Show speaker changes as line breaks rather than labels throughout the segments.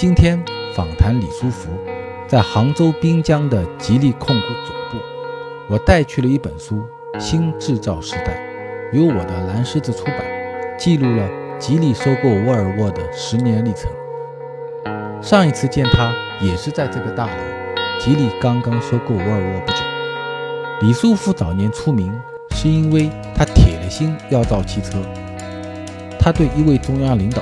今天访谈李书福，在杭州滨江的吉利控股总部，我带去了一本书《新制造时代》，由我的蓝狮子出版，记录了吉利收购沃尔沃的十年历程。上一次见他也是在这个大楼，吉利刚刚收购沃尔沃不久。李书福早年出名是因为他铁了心要造汽车。他对一位中央领导：“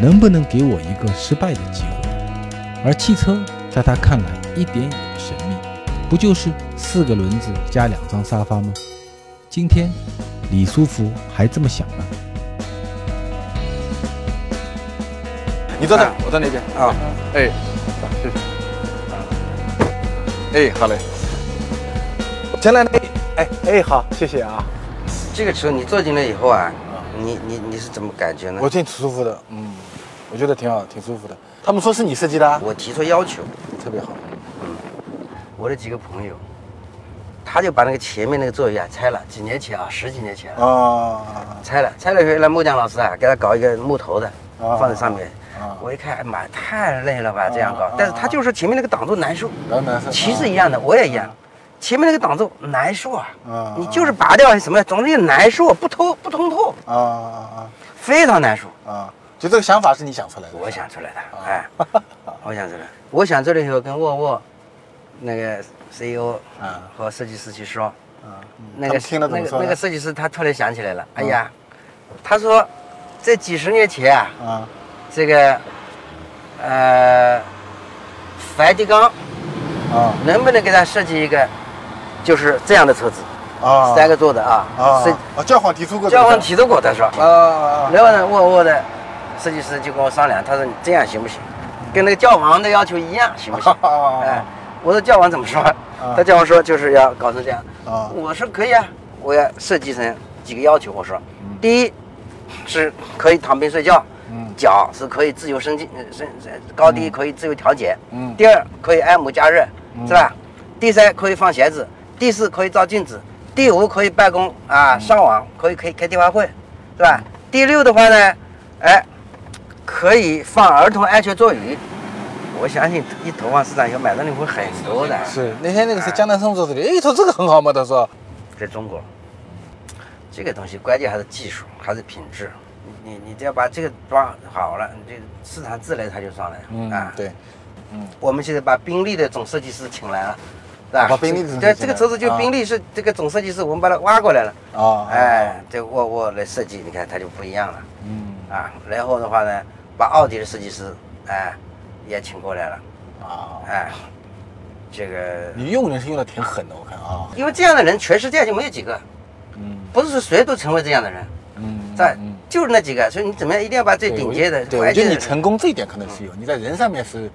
能不能给我一个失败的机会？”而汽车在他看来一点也不神秘，不就是四个轮子加两张沙发吗？今天李书福还这么想呢。
你坐这，我坐那边啊。哎，谢谢。哎，好嘞。前来，哎哎，好，谢谢啊。
这个车你坐进来以后啊，你你你是怎么感觉呢？
我挺舒服的，嗯，我觉得挺好，挺舒服的。他们说是你设计的，
我提出要求，
特别好。
嗯，我的几个朋友，他就把那个前面那个座椅啊拆了，几年前啊，十几年前啊，拆了，拆了以后让木匠老师啊给他搞一个木头的，放在上面。我一看，哎妈，太累了吧，这样搞。但是他就是前面那个挡住难受，
难受。
漆是一样的，我也一样。前面那个挡住难受啊，你就是拔掉什么，总之难受，不通不通透啊啊啊，非常难受啊。
就这个想法是你想出来的？
我想出来的，哎，我想出来。我想出来以后跟沃尔沃那个 CEO 啊和设计师去说，啊，
那个那个
那个设计师他突然想起来了，哎呀，他说在几十年前啊，啊。这个，呃，梵蒂冈啊，能不能给他设计一个，就是这样的车子啊，三个座的啊
啊，啊，教皇提出过，
教皇提出过，的是吧啊，然后呢，沃尔沃的设计师就跟我商量，他说你这样行不行？跟那个教皇的要求一样，行不行？哎，我说教皇怎么说？他教皇说就是要搞成这样啊，我说可以啊，我要设计成几个要求，我说，第一是可以躺平睡觉。脚是可以自由伸进，升高低可以自由调节。嗯。第二，可以按摩加热，是吧？第三，可以放鞋子。第四，可以照镜子。第五，可以办公啊，上网，可以可以开电话会，是吧？第六的话呢，哎，可以放儿童安全座椅。我相信一投放市场以后，买的人会很多的。
是那天那个是江南松说的，哎，他这个很好嘛，他说，
在中国，这个东西关键还是技术，还是品质。你你只要把这个装好了，你这市场自然它就上来了
嗯啊，对，
嗯，我们现在把宾利的总设计师请来了，
把宾利
这个车子就宾利是这个总设计师，我们把它挖过来了。哦，哎，这我我来设计，你看它就不一样了。嗯啊，然后的话呢，把奥迪的设计师哎也请过来了。啊，哎，这个
你用人是用的挺狠的，我看啊，
因为这样的人全世界就没有几个，嗯，不是说谁都成为这样的人。嗯，在就是那几个，所以你怎么样一定要把最顶尖的。
对，我觉得你成功这一点可能是有，你在人上面是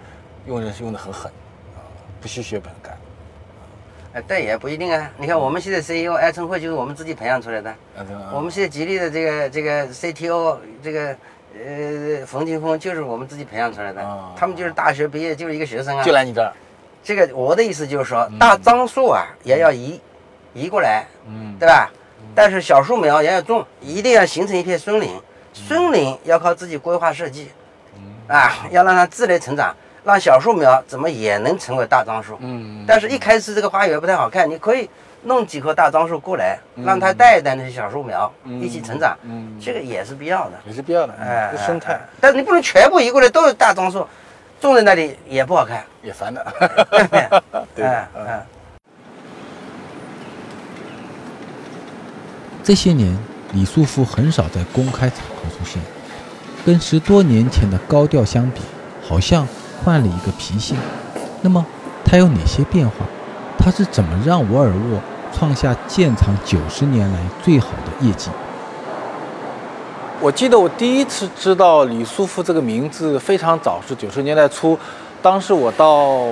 用人是用的很狠，啊，不惜血本干。
哎，但也不一定啊。你看我们现在 CEO 艾春慧就是我们自己培养出来的。我们现在吉利的这个这个 CTO 这个呃冯金峰就是我们自己培养出来的。他们就是大学毕业就是一个学生啊。
就来你这儿。
这个我的意思就是说，大樟树啊也要移移过来，嗯，对吧？但是小树苗也要种，一定要形成一片森林。森林要靠自己规划设计，啊，要让它自然成长，让小树苗怎么也能成为大樟树。嗯。但是，一开始这个花园不太好看，你可以弄几棵大樟树过来，让它带一带那些小树苗一起成长。嗯。这个也是必要的。
也是必要的。哎，生态。
但是你不能全部移过来都是大樟树，种在那里也不好看，
也烦的。
对。嗯。
这些年，李素福很少在公开场合出现，跟十多年前的高调相比，好像换了一个脾性。那么，他有哪些变化？他是怎么让沃尔沃创下建厂九十年来最好的业绩？
我记得我第一次知道李书福这个名字非常早，是九十年代初，当时我到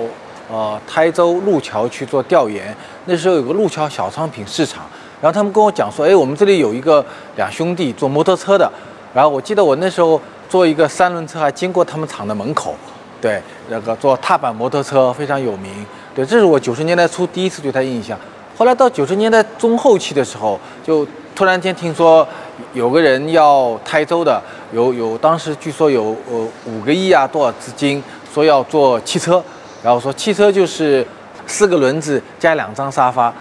呃台州路桥去做调研，那时候有个路桥小商品市场。然后他们跟我讲说，哎，我们这里有一个两兄弟做摩托车的。然后我记得我那时候坐一个三轮车，还经过他们厂的门口。对，那个做踏板摩托车非常有名。对，这是我九十年代初第一次对他印象。后来到九十年代中后期的时候，就突然间听说有个人要台州的有有当时据说有呃五个亿啊多少资金说要做汽车，然后说汽车就是四个轮子加两张沙发。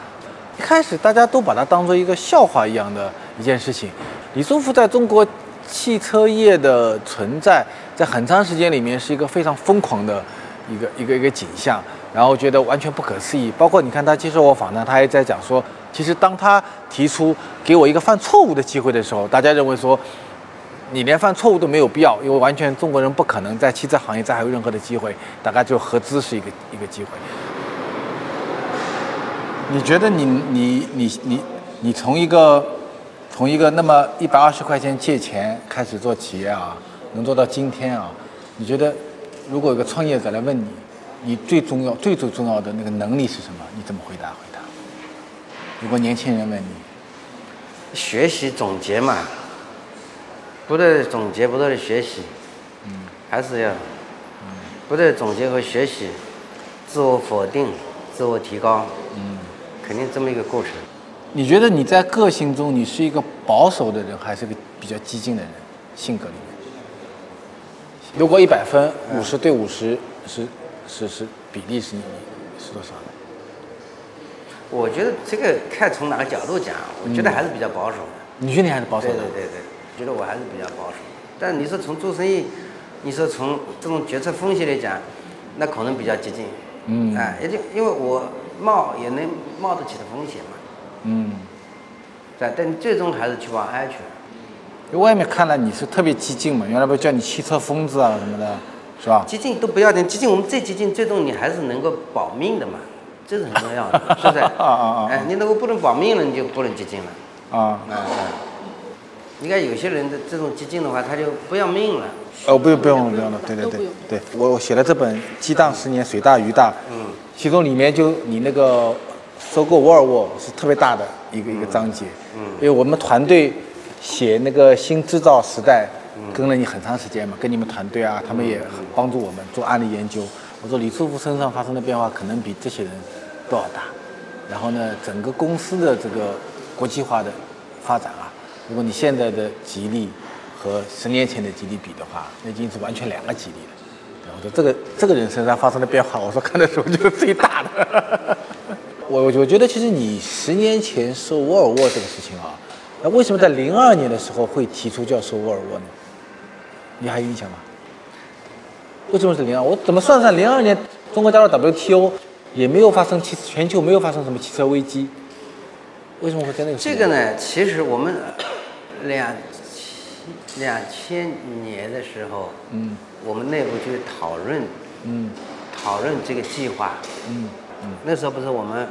一开始大家都把它当做一个笑话一样的一件事情。李书福在中国汽车业的存在，在很长时间里面是一个非常疯狂的一个一个一个景象，然后觉得完全不可思议。包括你看他接受我访谈，他还在讲说，其实当他提出给我一个犯错误的机会的时候，大家认为说，你连犯错误都没有必要，因为完全中国人不可能在汽车行业再还有任何的机会，大概就合资是一个一个机会。你觉得你你你你你从一个从一个那么一百二十块钱借钱开始做企业啊，能做到今天啊？你觉得如果有个创业者来问你，你最重要最最重要的那个能力是什么？你怎么回答回答？如果年轻人问你，
学习总结嘛，不断总结，不断的学习，嗯，还是要，嗯，不断总结和学习，自我否定，自我提高，嗯。肯定这么一个过程。
你觉得你在个性中，你是一个保守的人，还是个比较激进的人？性格里面，如果一百分，五十对五十是是是比例是你是多少？
我觉得这个看从哪个角度讲，我觉得还是比较保守的。
你觉得你还是保守的？
对对对对，觉得我还是比较保守。但你说从做生意，你说从这种决策风险来讲，那可能比较激进。嗯。哎，也就因为我。冒也能冒得起的风险嘛，嗯，对，但最终还是去往安全。
外面看来你是特别激进嘛，原来不叫你汽车疯子啊什么的，是吧？
激进都不要紧，激进我们再激进，最终你还是能够保命的嘛，这是很重要的，是不是？啊啊啊！哎，你如果不能保命了，你就不能激进了。啊啊啊！你看有些人的这种激进的话，他就不要命了。
哦，不用不用不用了，对对对对，我我写了这本《激荡十年，水大鱼大》，嗯，其中里面就你那个收购沃尔沃是特别大的一个一个章节，嗯，因为我们团队写那个新制造时代，跟了你很长时间嘛，跟你们团队啊，他们也很帮助我们做案例研究。我说李书福身上发生的变化可能比这些人都要大，然后呢，整个公司的这个国际化的发展啊，如果你现在的吉利。和十年前的吉利比的话，那已经是完全两个吉利了。我说这个这个人身上发生的变化，我说看的时候就是最大的。我我觉得其实你十年前收沃尔沃这个事情啊，那为什么在零二年的时候会提出叫收沃尔沃呢？你还有印象吗？为什么是零二？我怎么算算零二年中国加入 WTO 也没有发生汽全球没有发生什么汽车危机，为什么会在那个？
这个呢，其实我们两。两千年的时候，嗯，我们内部就讨论，嗯，讨论这个计划，嗯嗯，那时候不是我们，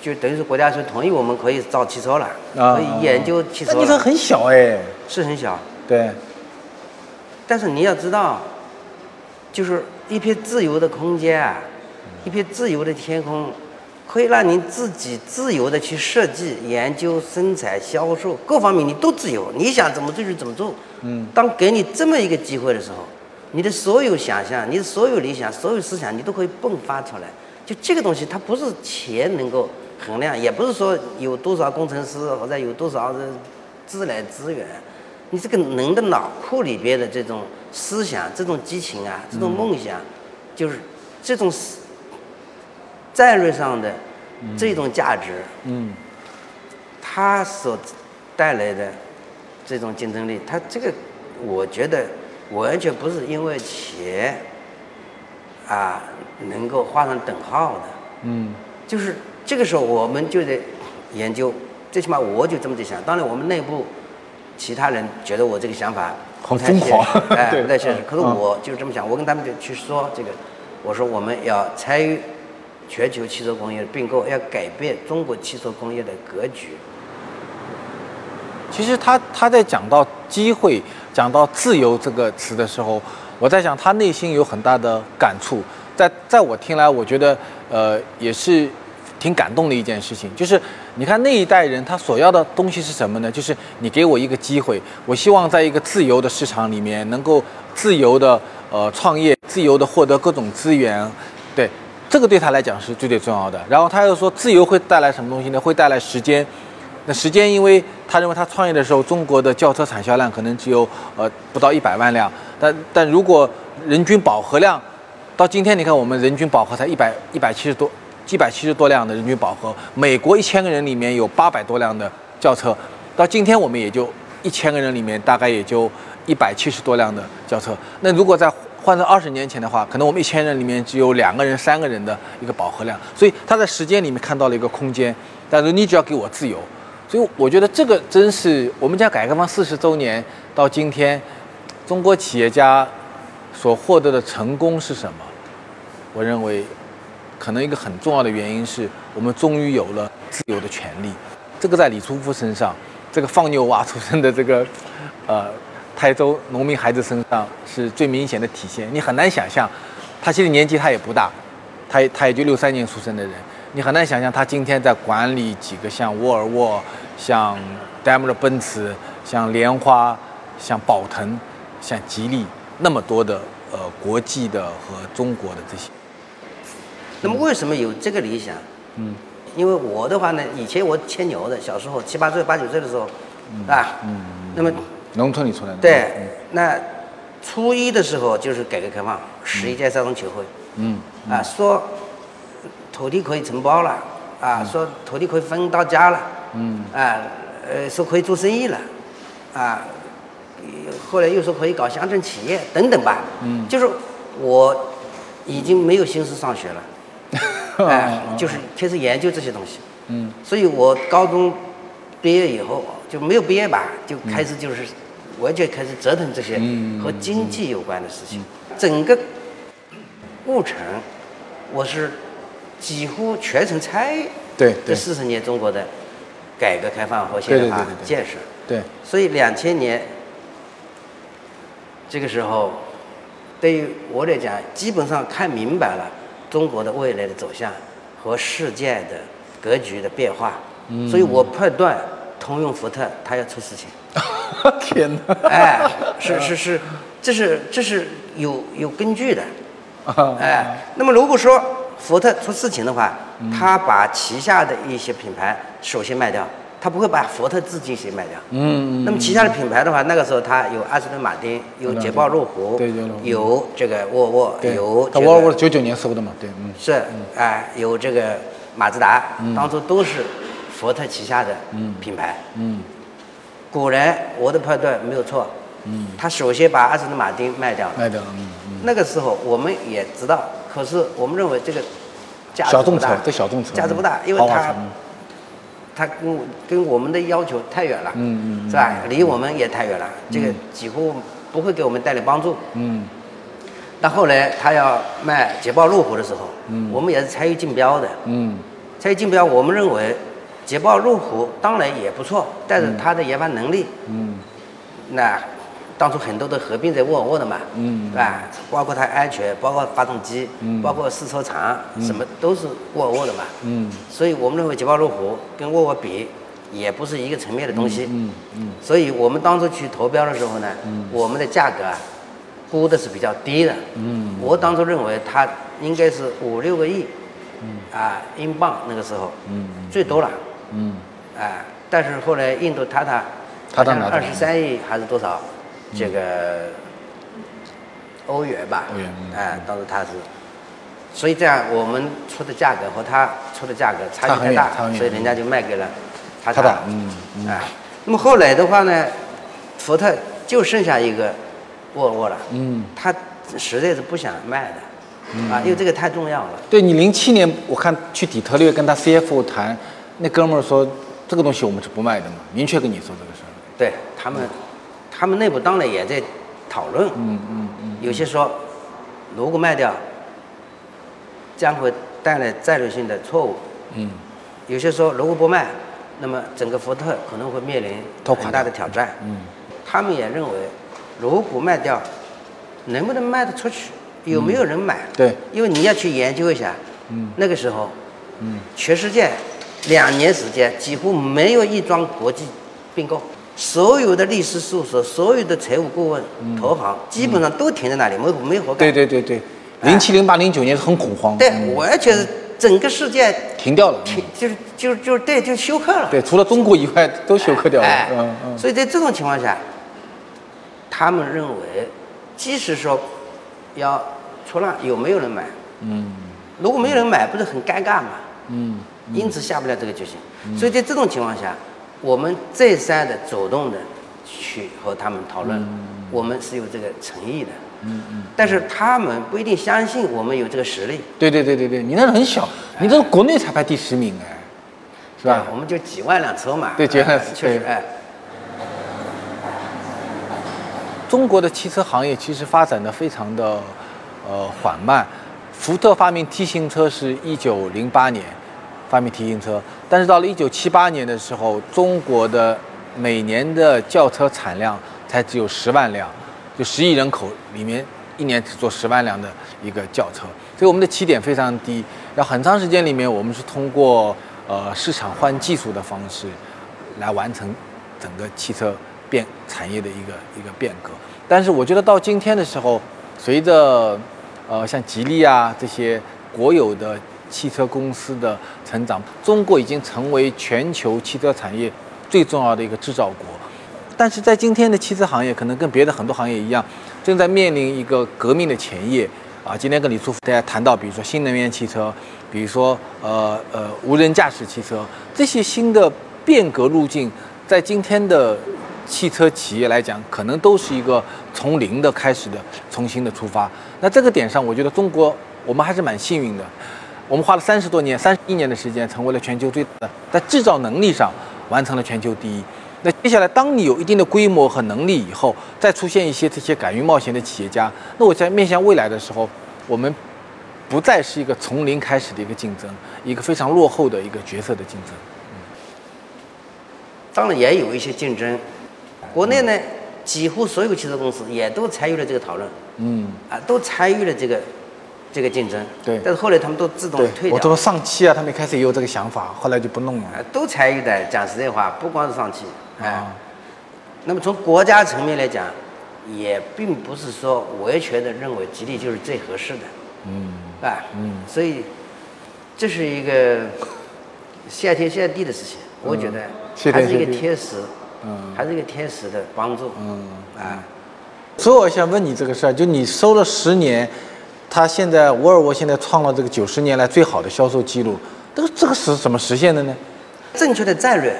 就等于是国家是同意我们可以造汽车了，可以研究汽车。那
你说很小哎，
是很小，
对。
但是你要知道，就是一片自由的空间啊，一片自由的天空。可以让你自己自由的去设计、研究、生产、销售各方面，你都自由，你想怎么做就怎么做。嗯。当给你这么一个机会的时候，你的所有想象、你的所有理想、所有思想，你都可以迸发出来。就这个东西，它不是钱能够衡量，也不是说有多少工程师或者有多少的自来资源，你这个人的脑库里边的这种思想、这种激情啊、这种梦想，就是这种。战略上的这种价值，嗯，它所带来的这种竞争力，它这个我觉得完全不是因为钱啊能够画上等号的，嗯，就是这个时候我们就得研究，最起码我就这么在想。当然，我们内部其他人觉得我这个想法
很疯狂，
哎，不太现实。可是我就是这么想，我跟他们就去说这个，我说我们要参与。全球汽车工业的并购要改变中国汽车工业的格局。
其实他他在讲到机会、讲到自由这个词的时候，我在想他内心有很大的感触。在在我听来，我觉得呃也是挺感动的一件事情。就是你看那一代人他所要的东西是什么呢？就是你给我一个机会，我希望在一个自由的市场里面能够自由的呃创业，自由的获得各种资源，对。这个对他来讲是最最重要的。然后他又说，自由会带来什么东西呢？会带来时间。那时间因为他认为他创业的时候，中国的轿车产销量可能只有呃不到一百万辆，但但如果人均饱和量到今天，你看我们人均饱和才一百一百七十多一百七十多辆的人均饱和，美国一千个人里面有八百多辆的轿车，到今天我们也就一千个人里面大概也就一百七十多辆的轿车。那如果在换成二十年前的话，可能我们一千人里面只有两个人、三个人的一个饱和量，所以他在时间里面看到了一个空间，但是你只要给我自由，所以我觉得这个真是我们家改革开放四十周年到今天，中国企业家所获得的成功是什么？我认为，可能一个很重要的原因是我们终于有了自由的权利，这个在李书福身上，这个放牛娃出生的这个，呃。台州农民孩子身上是最明显的体现。你很难想象，他其实年纪他也不大，他他也就六三年出生的人。你很难想象他今天在管理几个像沃尔沃、像戴姆勒奔驰、像莲花、像宝腾、像吉利那么多的呃国际的和中国的这些。
那么为什么有这个理想？嗯，因为我的话呢，以前我牵牛的，小时候七八岁、八九岁的时候，啊，嗯，那么。
农村里出来的。
对，那初一的时候就是改革开放，十一届三中全会。嗯。啊，说土地可以承包了，啊，说土地可以分到家了。嗯。啊，呃，说可以做生意了，啊，后来又说可以搞乡镇企业等等吧。嗯。就是我已经没有心思上学了。哎，就是开始研究这些东西。嗯。所以我高中毕业以后。就没有毕业吧，就开始就是完全开始折腾这些和经济有关的事情。整个过程，我是几乎全程参与。
对
这四十年中国的改革开放和现代化建设。
对。
所以两千年这个时候，对于我来讲，基本上看明白了中国的未来的走向和世界的格局的变化。嗯。所以我判断。通用福特，它要出事情。
天哪！
哎，是是是，这是这是有有根据的。哎，那么如果说福特出事情的话，他把旗下的一些品牌首先卖掉，他不会把福特自己先卖掉。嗯。那么旗下的品牌的话，那个时候他有阿斯顿马丁，有捷豹路虎，对对有这个沃尔沃，有。
他沃尔沃九九年收的嘛？对，嗯。
是，哎，有这个马自达，当初都是。福特旗下的品牌，嗯，果然我的判断没有错，嗯，他首先把阿斯顿马丁卖掉了，
卖掉了，嗯
嗯，那个时候我们也知道，可是我们认为这个价值
小众车，这小众车
价值不大，因为它它跟跟我们的要求太远了，嗯嗯，是吧？离我们也太远了，这个几乎不会给我们带来帮助，嗯。那后来他要卖捷豹路虎的时候，嗯，我们也是参与竞标的，嗯，参与竞标，我们认为。捷豹路虎当然也不错，但是它的研发能力，嗯，那当初很多都合并在沃尔沃的嘛，嗯，对吧？包括它安全，包括发动机，嗯，包括试车场，什么都是沃尔沃的嘛，嗯，所以我们认为捷豹路虎跟沃尔沃比，也不是一个层面的东西，嗯嗯，所以我们当初去投标的时候呢，我们的价格啊，估的是比较低的，嗯，我当初认为它应该是五六个亿，嗯，啊，英镑那个时候，嗯，最多了。嗯，啊，但是后来印度塔塔，
塔塔
二十三亿还是多少？这个欧元吧。
欧元。
哎，当时他是，所以这样我们出的价格和他出的价格差距太大，所以人家就卖给了塔塔。嗯。哎，那么后来的话呢，福特就剩下一个沃尔沃了。嗯。他实在是不想卖的，啊，因为这个太重要了。
对你零七年我看去底特律跟他 CFO 谈。那哥们儿说：“这个东西我们是不卖的嘛，明确跟你说这个事儿。”
对他们，他们内部当然也在讨论。嗯嗯嗯。有些说，如果卖掉，将会带来战略性的错误。嗯。有些说，如果不卖，那么整个福特可能会面临很大的挑战。嗯。他们也认为，如果卖掉，能不能卖得出去？有没有人买？
对。
因为你要去研究一下。嗯。那个时候，嗯，全世界。两年时间，几乎没有一桩国际并购，所有的律师事务所、所有的财务顾问、投行，基本上都停在那里，没没活干。
对对对对，零七、零八、零九年是很恐慌。
对，完全是整个世界
停掉了，
停就是就就对就休克了。
对，除了中国以外都休克掉了。
哎，
嗯嗯。
所以在这种情况下，他们认为，即使说要出让，有没有人买？
嗯
如果没有人买，不是很尴尬吗？
嗯
因此下不了这个决心。所以在这种情况下，我们再三的主动的去和他们讨论，我们是有这个诚意的。
嗯嗯。
但是他们不一定相信我们有这个实力，
对对对对对，你那是很小，你这是国内才排第十名哎，是吧？
我们就几万辆车嘛。
对几万
确实
对
哎。
中国的汽车行业其实发展的非常的呃缓慢。福特发明 T 型车是一九零八年发明提型车，但是到了一九七八年的时候，中国的每年的轿车产量才只有十万辆，就十亿人口里面一年只做十万辆的一个轿车，所以我们的起点非常低。要很长时间里面，我们是通过呃市场换技术的方式来完成整个汽车变产业的一个一个变革。但是我觉得到今天的时候，随着呃像吉利啊这些国有的汽车公司的成长，中国已经成为全球汽车产业最重要的一个制造国。但是在今天的汽车行业，可能跟别的很多行业一样，正在面临一个革命的前夜啊。今天跟李书福大家谈到，比如说新能源汽车，比如说呃呃无人驾驶汽车，这些新的变革路径，在今天的汽车企业来讲，可能都是一个从零的开始的重新的出发。那这个点上，我觉得中国我们还是蛮幸运的，我们花了三十多年、三十一年的时间，成为了全球最大的，在制造能力上完成了全球第一。那接下来，当你有一定的规模和能力以后，再出现一些这些敢于冒险的企业家，那我在面向未来的时候，我们不再是一个从零开始的一个竞争，一个非常落后的一个角色的竞争。
嗯当然也有一些竞争，国内呢，几乎所有汽车公司也都参与了这个讨论，
嗯，
啊，都参与了这个这个竞争。
对
但是后来他们都自动退，
我
都
说上汽啊，他们一开始也有这个想法，后来就不弄了。
啊，都参与的。讲实在话，不光是上汽，哎、
啊
那么从国家层面来讲，也并不是说完全的认为吉利就是最合适的，
嗯
啊，
嗯
所以这是一个谢天谢地的事情，我觉得还是一个天时，
嗯
还是一个天使的帮助，
嗯。
啊。
所以我想问你这个事儿，就你收了十年，他现在沃尔沃现在创了这个九十年来最好的销售记录，这个这个是怎么实现的呢？
正确的战略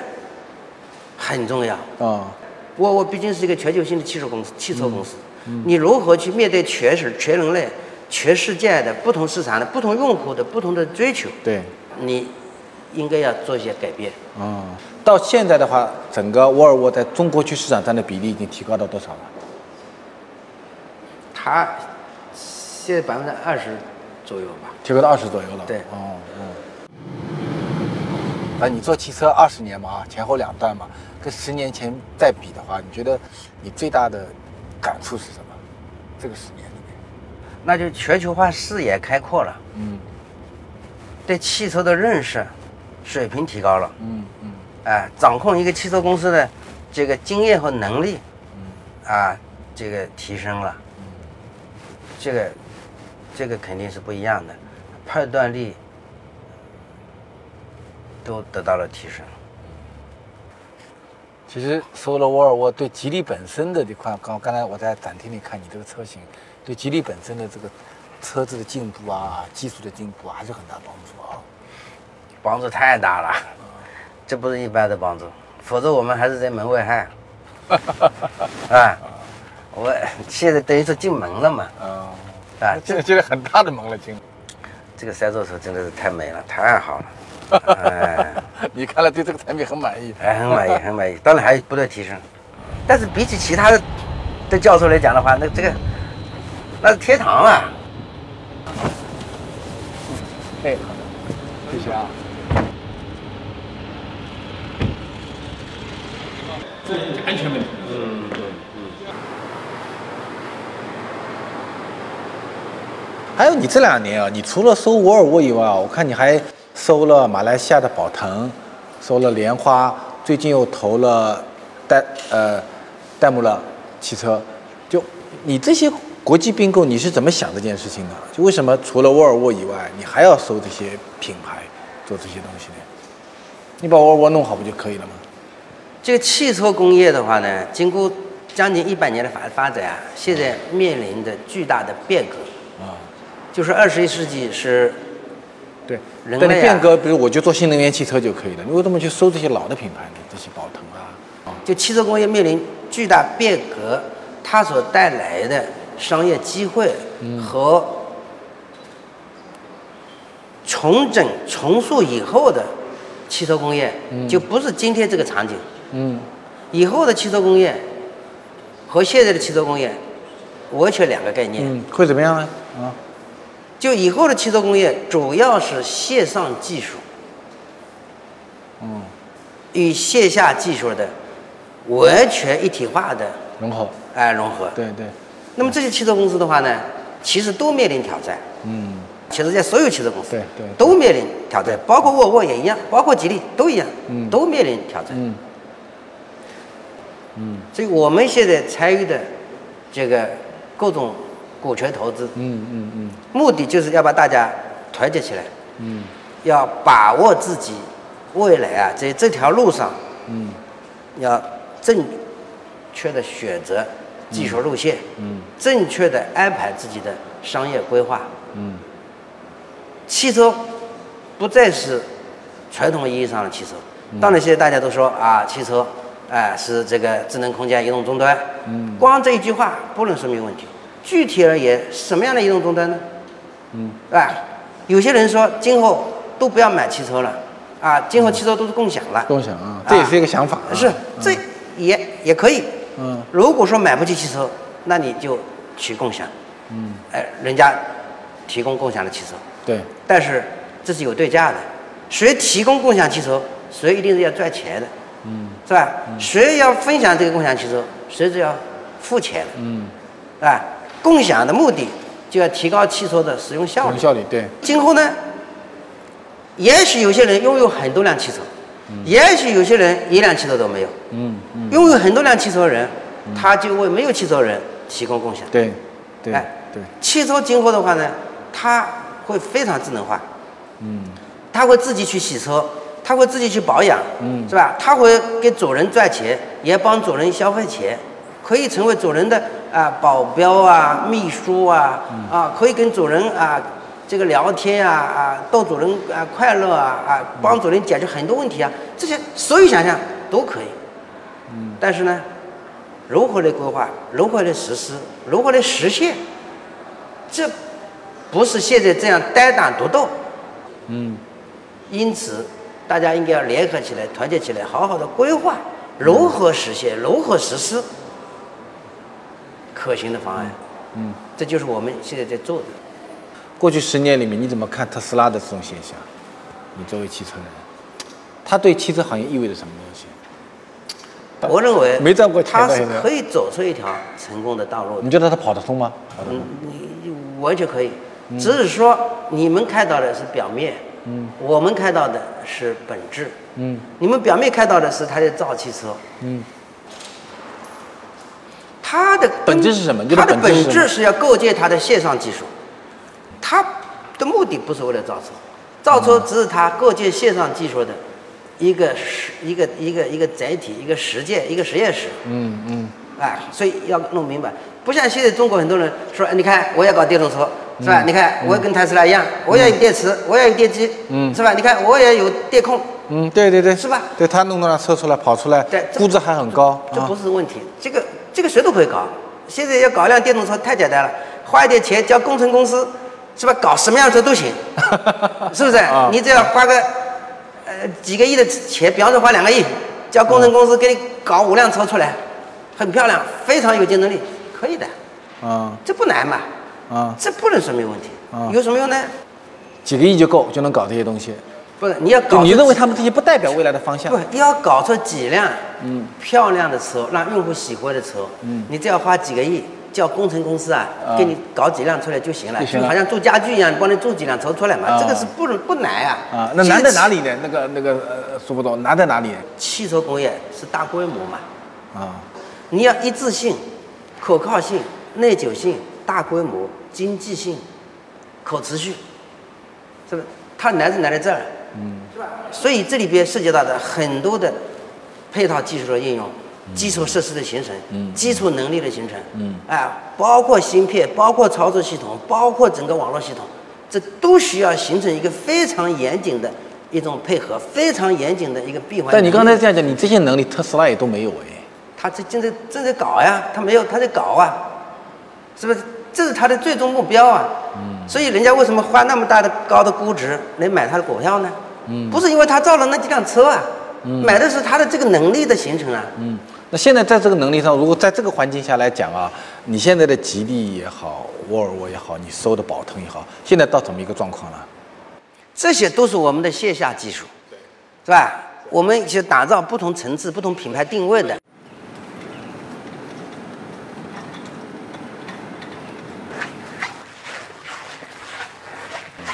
很重要。
啊，
沃尔沃毕竟是一个全球性的汽车公司，汽车公司，
嗯
你如何去面对全世全人类、全世界的不同市场的不同用户的不同的追求？
对，
你应该要做一些改变。
啊，到现在的话，整个沃尔沃在中国区市场占的比例已经提高到多少了？
它现在百分之二十左右吧。
提高到二十左右了。
对。
哦嗯。啊，你做汽车二十年嘛，啊，前后两段嘛，跟十年前再比的话，你觉得你最大的感触是什么？这个十年里面，
那就全球化视野开阔了，
嗯。
对汽车的认识水平提高了，
嗯嗯。
哎，掌控一个汽车公司的这个经验和能力，
嗯。
啊，这个提升了，这个这个肯定是不一样的，判断力都得到了提升。
其实说了沃尔沃对吉利本身的这块，刚刚才我在展厅里看你这个车型，对吉利本身的这个车子的进步啊，技术的进步啊，还是很大帮助啊。
帮助太大了，这不是一般的帮助，否则我们还是在门外汉。啊，我现在等于说进门了嘛，
嗯，
啊，
这个进了很大的门了，进。
这个三座车真的是太美了，太好了，哎，
你看来对这个产品很满意。
哎，很满意，很满意，当然还不断提升，但是比起其他的的教授来讲的话，那这个那是天堂了。
哎，谢谢啊。这安全问题。嗯嗯嗯。还有你这两年啊，你除了收沃尔沃以外啊，我看你还收了马来西亚的宝腾，收了莲花，最近又投了戴呃戴姆勒汽车。就你这些国际并购，你是怎么想这件事情的？就为什么除了沃尔沃以外，你还要收这些品牌做这些东西呢？你把沃尔沃弄好不就可以了吗？
这个汽车工业的话呢，经过将近一百年的发发展啊，现在面临着巨大的变革。
啊，
就是二十一世纪是
对，
人类啊
变革，比如我就做新能源汽车就可以了，你为什么去收这些老的品牌呢？这些宝腾啊，
就汽车工业面临巨大变革，它所带来的商业机会和重整重塑以后的汽车工业，就不是今天这个场景。
嗯
以后的汽车工业和现在的汽车工业完全两个概念。
嗯，会怎么样呢？啊，
就以后的汽车工业主要是线上技术，
嗯，
与线下技术的完全一体化的
融合，
哎融合。
对对，
那么这些汽车公司的话呢，其实都面临挑战。
嗯。
全世界所有汽车公司
对对
都面临挑战，包括沃尔沃也一样，包括吉利都一样，
嗯。
都面临挑战。
嗯嗯。
所以我们现在参与的这个各种股权投资，
嗯嗯嗯。
目的就是要把大家团结起来，
嗯。
要把握自己未来啊，在这条路上
嗯。
要正确的选择技术路线，
嗯。
正确的安排自己的商业规划。
嗯。
汽车不再是传统意义上的汽车。当然，现在大家都说啊，汽车，哎、是这个智能空间移动终端。
嗯。
光这一句话不能说明问题。具体而言，什么样的移动终端呢？
嗯，
啊，有些人说今后都不要买汽车了，啊，今后汽车都是共享了。
共享啊，这也是一个想法啊。
是，这也也可以。
嗯
如果说买不起汽车，那你就去共享。
嗯，
哎，人家提供共享的汽车。
对，
但是这是有对价的，谁提供共享汽车，谁一定是要赚钱的，
嗯
是吧？谁要分享这个共享汽车，谁是要付钱的，
嗯，
啊，共享的目的就要提高汽车的使用效率。
有效率对，
今后呢，也许有些人拥有很多辆汽车，也许有些人一辆汽车都没有。
嗯嗯
拥有很多辆汽车的人，他就为没有汽车的人提供共享。
对对
哎
对，
汽车今后的话呢，它会非常智能化。
嗯
他会自己去洗车，他会自己去保养，
嗯
是吧？他会给主人赚钱，也帮主人消费钱，可以成为主人的啊、保镖啊、秘书啊，
嗯。
啊，可以跟主人啊这个聊天啊啊，逗主人啊快乐啊啊，帮主人解决很多问题啊，这些所有想象都可以。
嗯。
但是呢，如何来规划，如何来实施，如何来实现，这不是现在这样单打独斗。
嗯。
因此，大家应该要联合起来，团结起来，好好的规划如何实现、如何实施可行的方案。
嗯，
这就是我们现在在做的。
过去十年里面，你怎么看特斯拉的这种现象？你作为汽车人，它对汽车行业意味着什么东西？
我认为
没赚过钱
它是可以走出一条成功的道路的
你。觉得它跑得通吗？
嗯？，你你完全可以，只是说你们看到的是表面，
嗯
我们看到的是本质。
嗯
你们表面看到的是他在造汽车，
嗯
它的
本质是什么？
它的
本质是
要构建它的线上技术，它的目的不是为了造车，造车只是它构建线上技术的一个实一个一个一个载体，一个实践，一个实验室。
嗯嗯。
哎，所以要弄明白，不像现在中国很多人说，哎你看我要搞电动车，是吧？你看我要跟特斯拉一样，我要有电池，我要有电机，
嗯。
是吧？你看我也有电控，
嗯，对对对，
是吧？
对他弄到辆车出来跑出来
对，
估值还很高。
这
啊。
不是问题，这个这个谁都可以搞。现在要搞一辆电动车太简单了，花一点钱叫工程公司，是吧？搞什么样的车都行，是不是？
啊
你只要花个呃几个亿的钱，比方说花两个亿，叫工程公司给你搞五辆车出来，很漂亮，非常有竞争力，可以的，
啊
这不难嘛，
啊，
这不能说明问题
啊，
有什么用呢？
几个亿就够就能搞这些东西。
不是，你要搞
你认为他们这些不代表未来的方向
不？你要搞出几辆
嗯
漂亮的车，让用户喜欢的车，
嗯
你只要花几个亿，叫工程公司啊，
啊
给你搞几辆出来就行了，
就
好像做家具一样，帮你做几辆车出来嘛，
啊
这个是不不难啊。
啊，那难在哪
里？
里呢？那个那个呃，苏副总难在哪里？
汽车工业是大规模嘛，
啊，
你要一致性、可靠性、耐久性、大规模、经济性、可持续，是不是？它难是难在这儿，嗯，是吧？所以这里边涉及到的很多的配套技术的应用、基础设施的形成、嗯基础能力的形成，嗯，啊，包括芯片、包括操作系统、包括整个网络系统，这都需要形成一个非常严谨的一种配合，非常严谨的一个闭环。
但你刚才这样讲，你这些能力特斯拉也都没有哎。
他这正在正在搞呀，他没有，他在搞啊，是不是？这是他的最终目标啊。嗯。所以人家为什么花那么大的高的估值来买他的股票呢？嗯。不是因为他造了那几辆车啊，嗯。买的是他的这个能力的形成啊。
嗯。那现在在这个能力上，如果在这个环境下来讲啊，你现在的吉利也好，沃尔沃也好，你收的宝腾也好，现在到怎么一个状况了？
这些都是我们的线下技术，是吧？我们去打造不同层次、不同品牌定位的。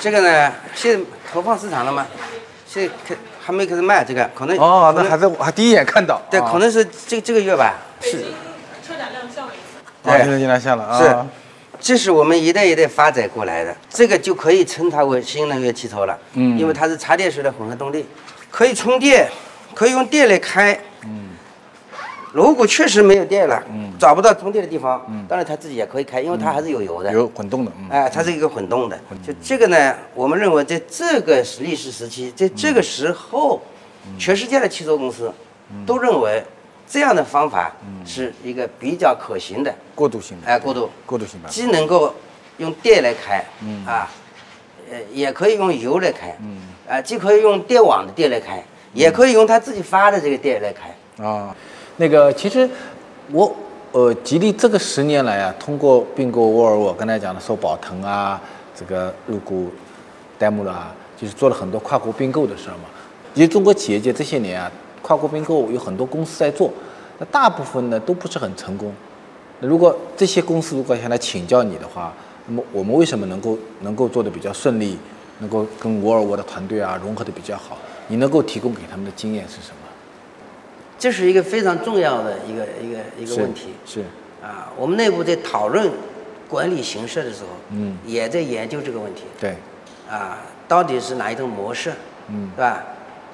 这个呢，现在投放市场了吗？现在开还没开始卖，这个可能
哦，那还在还第一眼看到，
对，可能是这这个月吧。
是。车展亮相了一次。
对，现在亮相了啊。
是，这是我们一代一代发展过来的，这个就可以称它为新能源汽车了。嗯。因为它是插电式的混合动力，可以充电，可以用电来开。如果确实没有电了，嗯，找不到充电的地方，嗯，当然它自己也可以开，因为它还是有油的，
有混动的，
哎，它是一个混动的。就这个呢，我们认为在这个历史时期，在这个时候，全世界的汽车公司都认为这样的方法是一个比较可行的
过渡性的，
哎，过渡，
过渡性的，
既能够用电来开，嗯。啊，呃，也可以用油来开，嗯。啊，既可以用电网的电来开，也可以用它自己发的这个电来开。
啊。那个其实，我呃，吉利这个十年来啊，通过并购沃尔沃，刚才讲的收宝腾啊，这个入股戴姆勒啊，就是做了很多跨国并购的事儿嘛。其实中国企业界这些年啊，跨国并购有很多公司在做，那大部分呢都不是很成功。那如果这些公司如果想来请教你的话，那么我们为什么能够能够做的比较顺利，能够跟沃尔沃的团队啊融合的比较好？你能够提供给他们的经验是什么？
这是一个非常重要的一个一个一个问题，
是。
啊，我们内部在讨论管理形式的时候，嗯，也在研究这个问题，
对，
啊，到底是哪一种模式，嗯，是吧？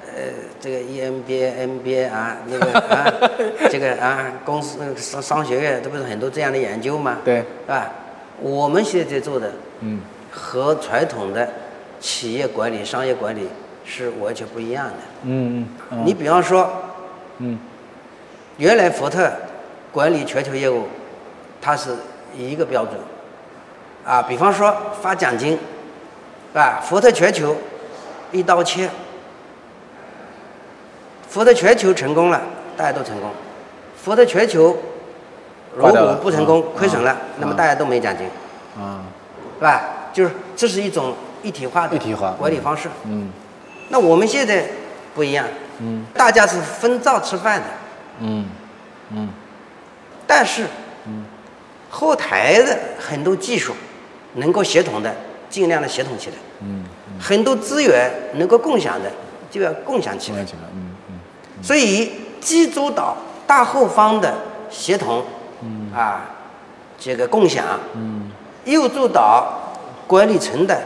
呃，这个 EMBA、MBA 啊，那个啊，这个啊，公司商商学院，这不是很多这样的研究吗？
对，
是吧？我们现在在做的，嗯，和传统的企业管理、商业管理是完全不一样的，嗯嗯，你比方说。嗯，原来福特管理全球业务，它是一个标准，啊，比方说发奖金，是吧？福特全球一刀切，福特全球成功了，大家都成功；福特全球如果不成功，亏损了，那么大家都没奖金，啊，是吧？就是这是一种一体化的管理方式。嗯，那我们现在不一样。嗯，大家是分灶吃饭的，嗯，嗯，但是，嗯，后台的很多技术能够协同的，尽量的协同起来，嗯，很多资源能够共享的，就要共享起来，嗯嗯，所以基主导大后方的协同，嗯。啊，这个共享，嗯，右主导管理层的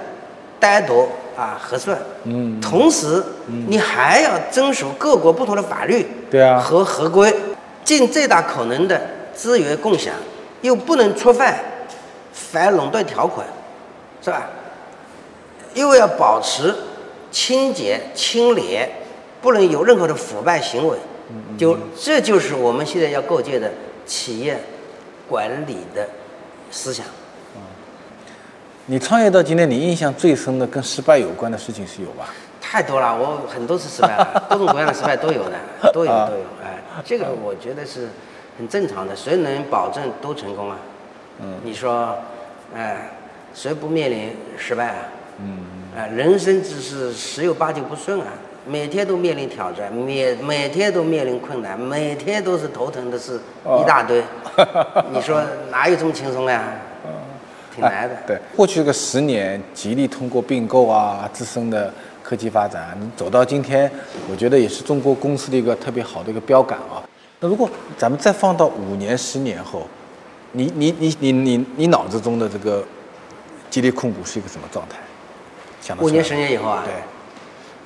单独。啊，核算，嗯，同时，你还要遵守各国不同的法律，
对啊，
和合规，尽最大可能的资源共享，又不能触犯反垄断条款，是吧？又要保持清洁清廉，不能有任何的腐败行为，就这就是我们现在要构建的企业管理的思想。
你创业到今天，你印象最深的跟失败有关的事情是有吧？
太多了，我很多次失败了，各种各样的失败都有的，都有都有。哎，这个我觉得是很正常的，谁能保证都成功啊？嗯，你说，哎，谁不面临失败啊？嗯，哎，人生只是十有八九不顺啊，每天都面临挑战，每每天都面临困难，每天都是头疼的事一大堆。你说哪有这么轻松呀？挺难的。
对，过去这个十年，吉利通过并购啊，自身的科技发展，你走到今天，我觉得也是中国公司的一个特别好的一个标杆啊。那如果咱们再放到五年、十年后，你你你你你你脑子中的这个吉利控股是一个什么状态？
五年十年以后啊，
对，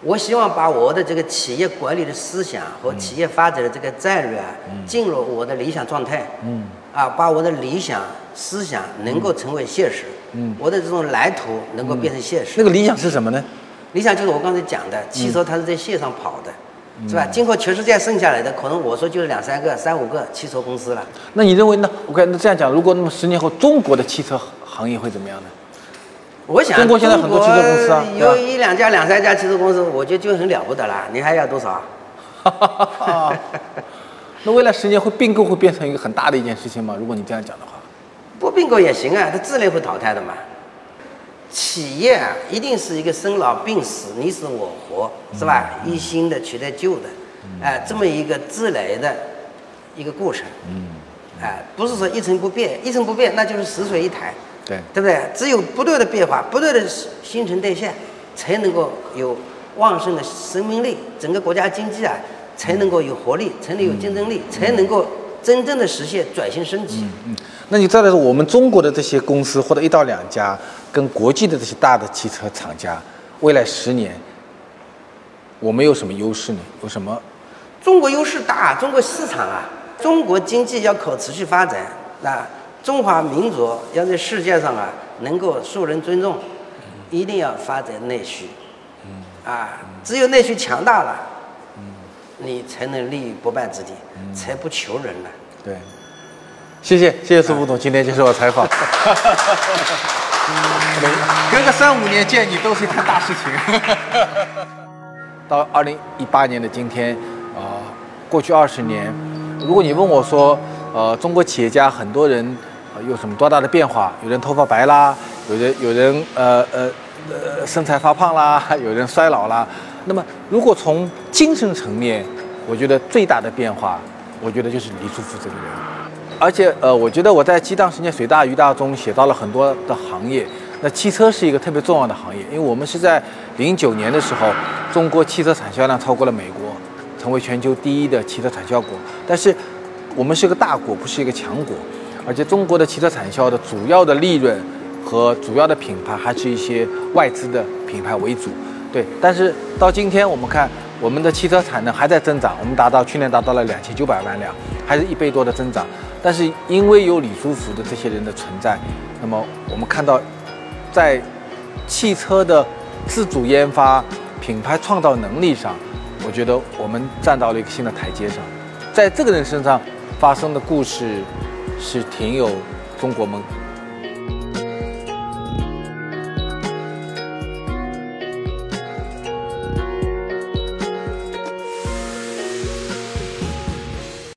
我希望把我的这个企业管理的思想和企业发展的这个战略啊，进入我的理想状态。
嗯，
啊，把我的理想思想能够成为现实。
嗯
我的这种蓝图能够变成现实。
那个理想是什么呢？
理想就是我刚才讲的，汽车它是在线上跑的，是吧？今后全世界剩下来的，可能我说就是两三个、三五个汽车公司了。
那你认为呢？OK，那这样讲，如果那么十年后中国的汽车行业会怎么样呢？
我想
中国现在很多汽车公司啊
有一两家、两三家汽车公司，我觉得就很了不得了。你还要多少？
那未来十年会并购会变成一个很大的一件事情吗？如果你这样讲的话，
不并购也行啊，它自然会淘汰的嘛。企业啊，一定是一个生老病死、你死我活，是吧？一新的取代旧的，哎、这么一个自然的一个过程。嗯，哎、不是说一成不变，一成不变那就是死水一潭，
对，
对不对？只有不断的变化，不断的新陈代谢，才能够有旺盛的生命力，整个国家经济啊才能够有活力，才能有竞争力，才能够真正的实现转型升级。
嗯，那你再来说，我们中国的这些公司或者一到两家，跟国际的这些大的汽车厂家，未来十年，我们有什么优势呢？有什么？
中国优势大，中国市场啊，中国经济要可持续发展，那中华民族要在世界上啊能够受人尊重，一定要发展内需。啊，只有内需强大了，你才能立于不败之地，才不求人呢。
对，谢谢谢谢苏副总今天接受我采访。隔个三五年见你都是一件大事情。到二零一八年的今天，啊、过去二十年，如果你问我说，呃，中国企业家很多人、呃、有什么多大的变化？有人头发白啦，有人有人呃呃呃身材发胖啦，有人衰老啦。那么，如果从精神层面，我觉得最大的变化，我觉得就是李书福这个人。而且呃，我觉得我在激荡十年水大鱼大中写到了很多的行业，那汽车是一个特别重要的行业，因为我们是在零九年的时候，中国汽车产销量超过了美国，成为全球第一的汽车产销国。但是我们是个大国，不是一个强国，而且中国的汽车产销的主要的利润和主要的品牌还是一些外资的品牌为主。对，但是到今天我们看，我们的汽车产能还在增长，我们达到去年达到了两千九百万辆，还是一倍多的增长。但是因为有李书福的这些人的存在，那么我们看到，在汽车的自主研发、品牌创造能力上，我觉得我们站到了一个新的台阶上。在这个人身上发生的故事，是挺有中国梦